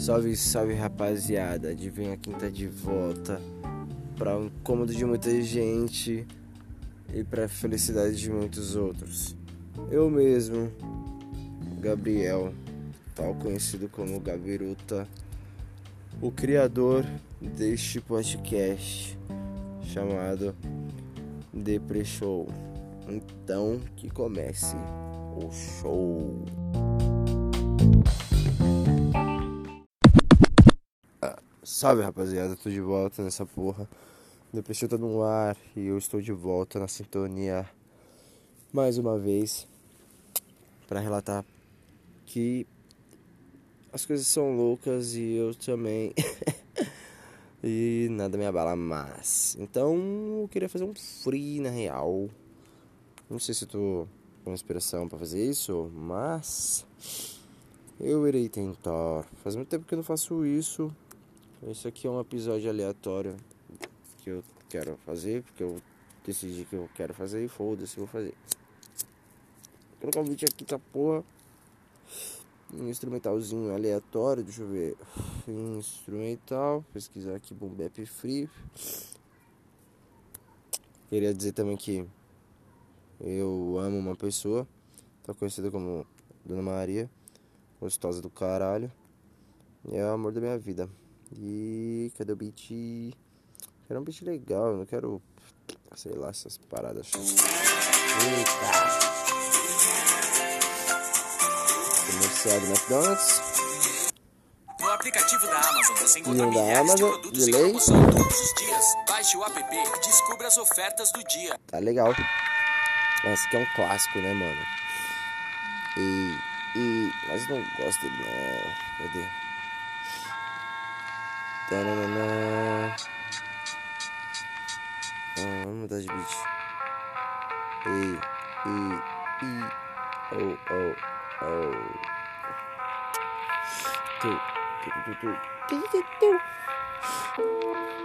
Salve, salve rapaziada, adivinha quem tá de volta para o incômodo de muita gente e para felicidade de muitos outros. Eu mesmo, Gabriel, tal conhecido como Gabiruta, o criador deste podcast chamado Depre Show. Então que comece o show. Salve rapaziada, tô de volta nessa porra. Depressão tá no ar e eu estou de volta na sintonia mais uma vez para relatar que as coisas são loucas e eu também. e nada me abala mais. Então eu queria fazer um free na real. Não sei se eu tô com inspiração para fazer isso, mas eu irei tentar. Faz muito tempo que eu não faço isso. Esse aqui é um episódio aleatório que eu quero fazer, porque eu decidi que eu quero fazer e foda-se, vou fazer. Vou colocar um vídeo aqui tá porra. Um instrumentalzinho aleatório, deixa eu ver. Instrumental, pesquisar aqui Boom Bap Free. Queria dizer também que eu amo uma pessoa, tá conhecida como Dona Maria, gostosa do caralho. E é o amor da minha vida. E cadê o beat? Quero um beat legal, não quero, sei lá, essas paradas. Eita! Comercial do McDonald's. No aplicativo da Amazon você encontra um da milhares de Amazon, produtos de em promoção todos os dias. Baixe o app e descubra as ofertas do dia. Tá legal. Esse aqui é um clássico, né, mano? E. e mas não gosto dele, não. ダラダラああ、もう大丈夫です。え、えい、えい、おう、おう、おう。と、と、と、と、と、と、と、と、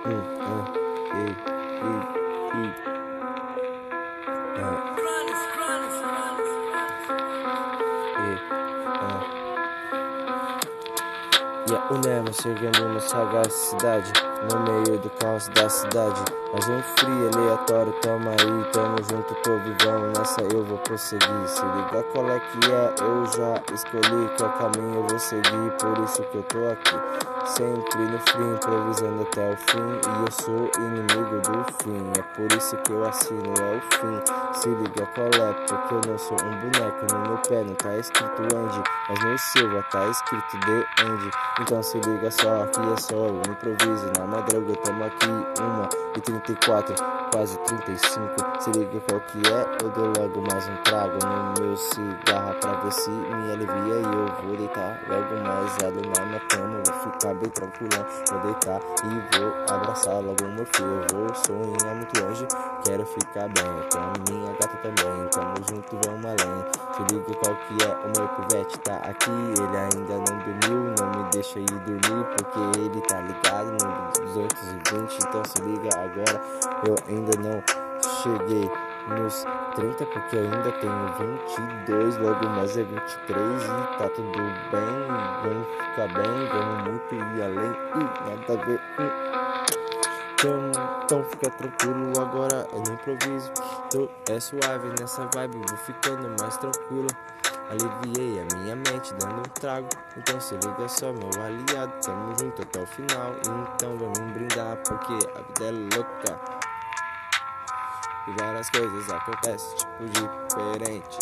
E chegando na sagacidade No meio do caos da cidade Mais um free aleatório, toma aí Tamo junto, tô vivão, nessa eu vou prosseguir. Se liga qual é que é, eu já escolhi Qual caminho eu vou seguir, por isso que eu tô aqui. Sempre no free, improvisando até o fim E eu sou inimigo do fim. É por isso que eu assino, é o fim. Se liga qual é, porque eu não sou um boneco No meu pé não tá escrito Andy Mas no Silva tá escrito The Andy Então se liga só, que é só o improviso Na madruga tamo aqui, uma e 34 Quase 35, se liga qual que é Eu dou logo mais um trago no meu cigarro Pra ver se me alivia E eu vou deitar logo mais alho na minha cama Vou ficar bem tranquilão, vou deitar E vou abraçar logo meu filho. Eu vou sonhar muito longe, quero ficar bem Com minha gata também, tamo junto, vamos além. Se liga qual que é, o meu pivete tá aqui. Ele ainda não dormiu, não me deixa ir dormir Porque ele tá ligado no 220 Então se liga agora, eu ainda não cheguei nos 30 Porque ainda tenho 22, logo mais é 23 E tá tudo bem, vamos ficar bem Vamos muito ir além e nada a ver hum. Então, então fica tranquilo, agora é no improviso Tô é suave nessa vibe, vou ficando mais tranquilo. Aliviei a minha mente dando um trago Então se liga só meu aliado Tamo junto até o final. Então vamos brindar porque a vida é louca E várias coisas acontecem tipo diferente.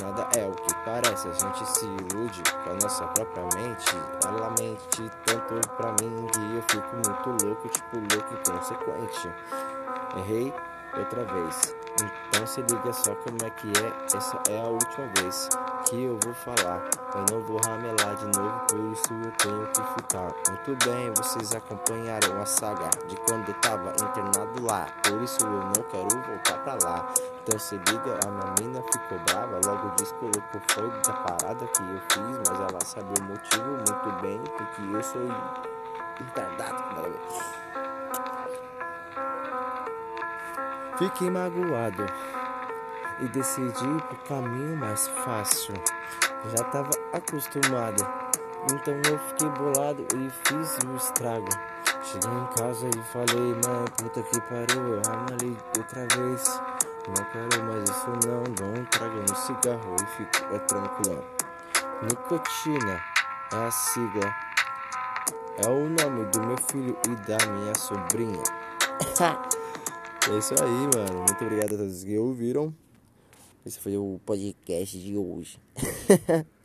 Nada é o que parece, a gente se ilude com a nossa própria mente. Ela mente tanto pra mim que eu fico muito louco, tipo louco inconsequente. Errei outra vez. Então se liga só como é que é. Essa é a última vez que eu vou falar. Eu não vou ramelar de novo, por isso eu tenho que ficar. Muito bem, vocês acompanharam a saga de quando eu tava internado lá. Por isso eu não quero voltar pra lá. Então se liga, a minha mina ficou brava. Logo disse que foi da parada que eu fiz, mas ela sabe o motivo muito bem, porque eu sou retardado. nada Fiquei magoado e decidi ir pro caminho mais fácil. Já tava acostumado Então eu fiquei bolado e fiz o estrago. Cheguei em casa e falei, mãe, puta que pariu, eu ramalhei outra vez. Não quero mais isso não, um trago no cigarro e fico é tranquilo. Nicotina é a sigla, é o nome do meu filho e da minha sobrinha. É isso aí, mano. Muito obrigado a todos que ouviram. Esse foi o podcast de hoje.